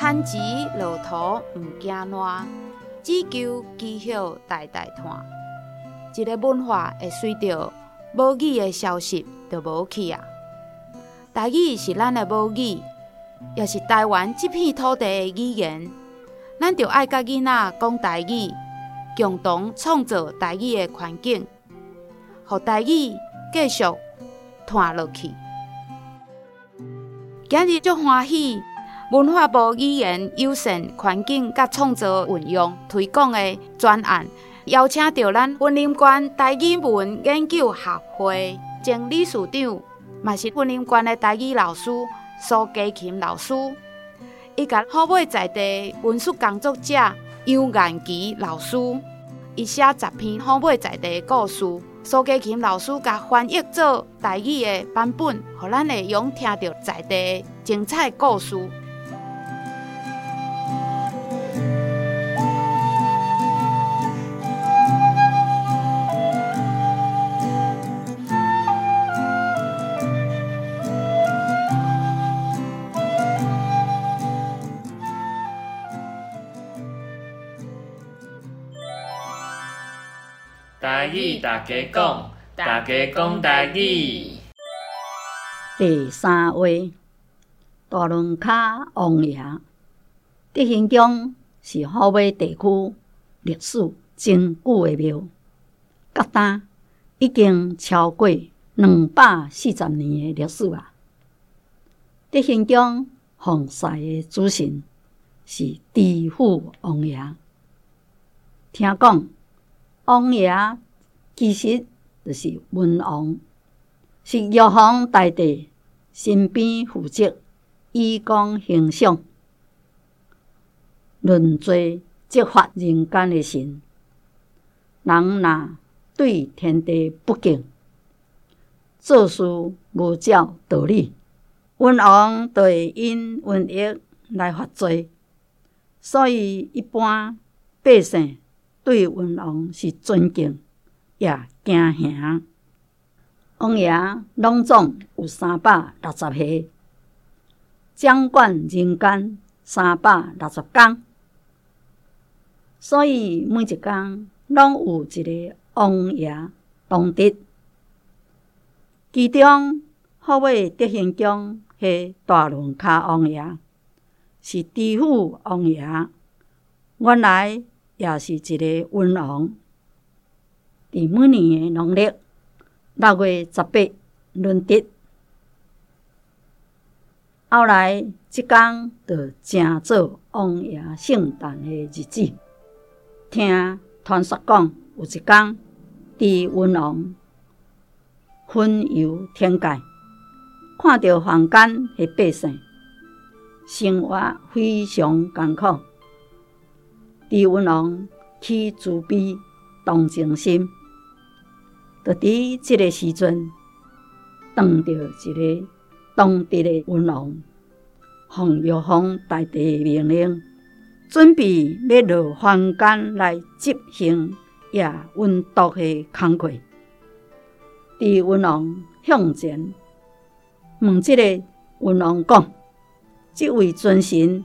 天池落土毋惊烂，只求基晓代代传。一个文化会随着母语的消失就无去啊！台语是咱的母语，也是台湾这片土地的语言。咱就爱甲囡仔讲台语，共同创造台语的环境，让台语继续传落去。今日足欢喜，文化部语言友善环境甲创造运用推广的专案，邀请到咱文林关台语文研究学会前理事长，嘛是文林关的台语老师苏家琴老师。伊甲好买在地文书工作者杨元吉老师，伊写十篇好买在地的故事，苏家琴老师甲翻译做台语的版本，互咱会用听到在地精彩故事。台语大家讲，大家讲台语。第三位大仑脚王爷，德兴宫是虎尾地区历史真久的庙，角胆已经超过两百四十年的历史啊！德兴宫奉祀的主神是知府王爷，听讲。王爷其实就是文王，是玉皇大帝身边负责以公行赏、论罪执法人间的神。人若对天地不敬，做事无照道理，文王就会因瘟疫来罚罪。所以一般百姓。对文王是尊敬也敬兄。王爷拢总有三百六十岁，掌管人间三百六十天，所以每一天拢有一个王爷当值。其中虎尾德行宫的大仑脚王爷是知府王爷，原来。也是一个文王，伫每年的农历六月十八闰值，后来即天就正做王爷圣诞的日子。听传说讲，有一天，伫文王巡游天界，看到凡间的百姓生活非常艰苦。知文王起慈悲同情心，就伫这个时阵，当着一个当地的文王，奉玉皇大帝的命令，准备要落凡间来执行也文禄的工课。知文王向前问这个文王讲：“这位尊神。”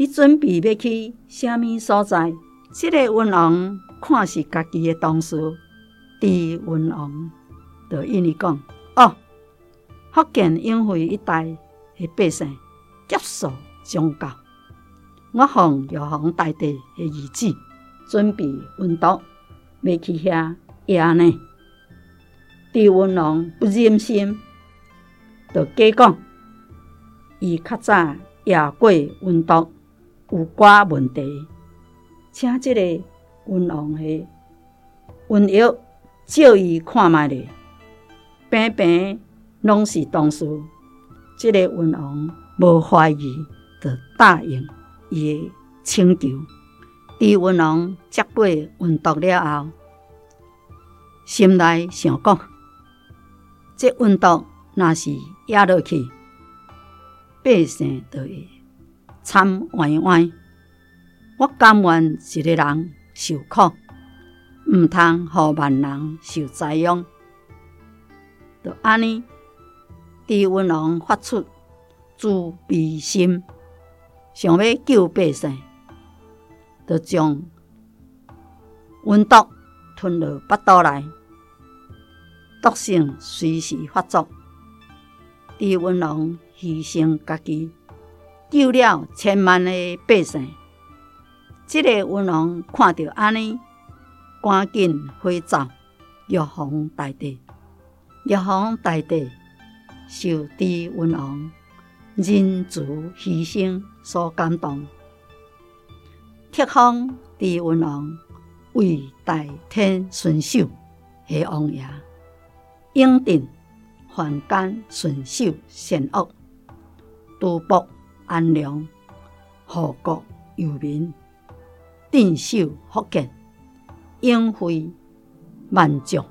你准备要去虾米所在？这个文王看是家己的同事，知文王就因伊讲：“哦，福建永惠一带的百姓接受宗教，我奉玉皇大帝的懿旨，准备文禄要去遐爷呢。”知文王不忍心，就假讲伊较早爷过文禄。有寡问题，请这个文王的文玉照伊看觅咧，平平拢是同事。这个文王无怀疑，就答应伊的请求。伫文王接过文禄了后，心内想讲：这文禄若是压落去，百姓就会。惨冤冤，我甘愿一个人受苦，毋通互万人受灾殃。就安尼，知文王发出慈悲心，想要救百姓，就将瘟毒吞入腹肚内，毒性随时发作。李文龙牺牲家己，救了千万的百姓。这个文王看到安尼，赶紧回走玉皇大帝。玉皇大帝受李文王仁慈牺牲所感动，册封李文王为大天顺守的王爷，永定。凡间顺守善恶，诸仆安良，护国佑民，镇守福建，永惠万众，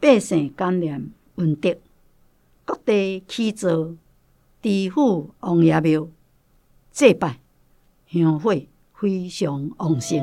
百姓感念恩德，各地起造知府王爷庙，祭拜香火非常旺盛。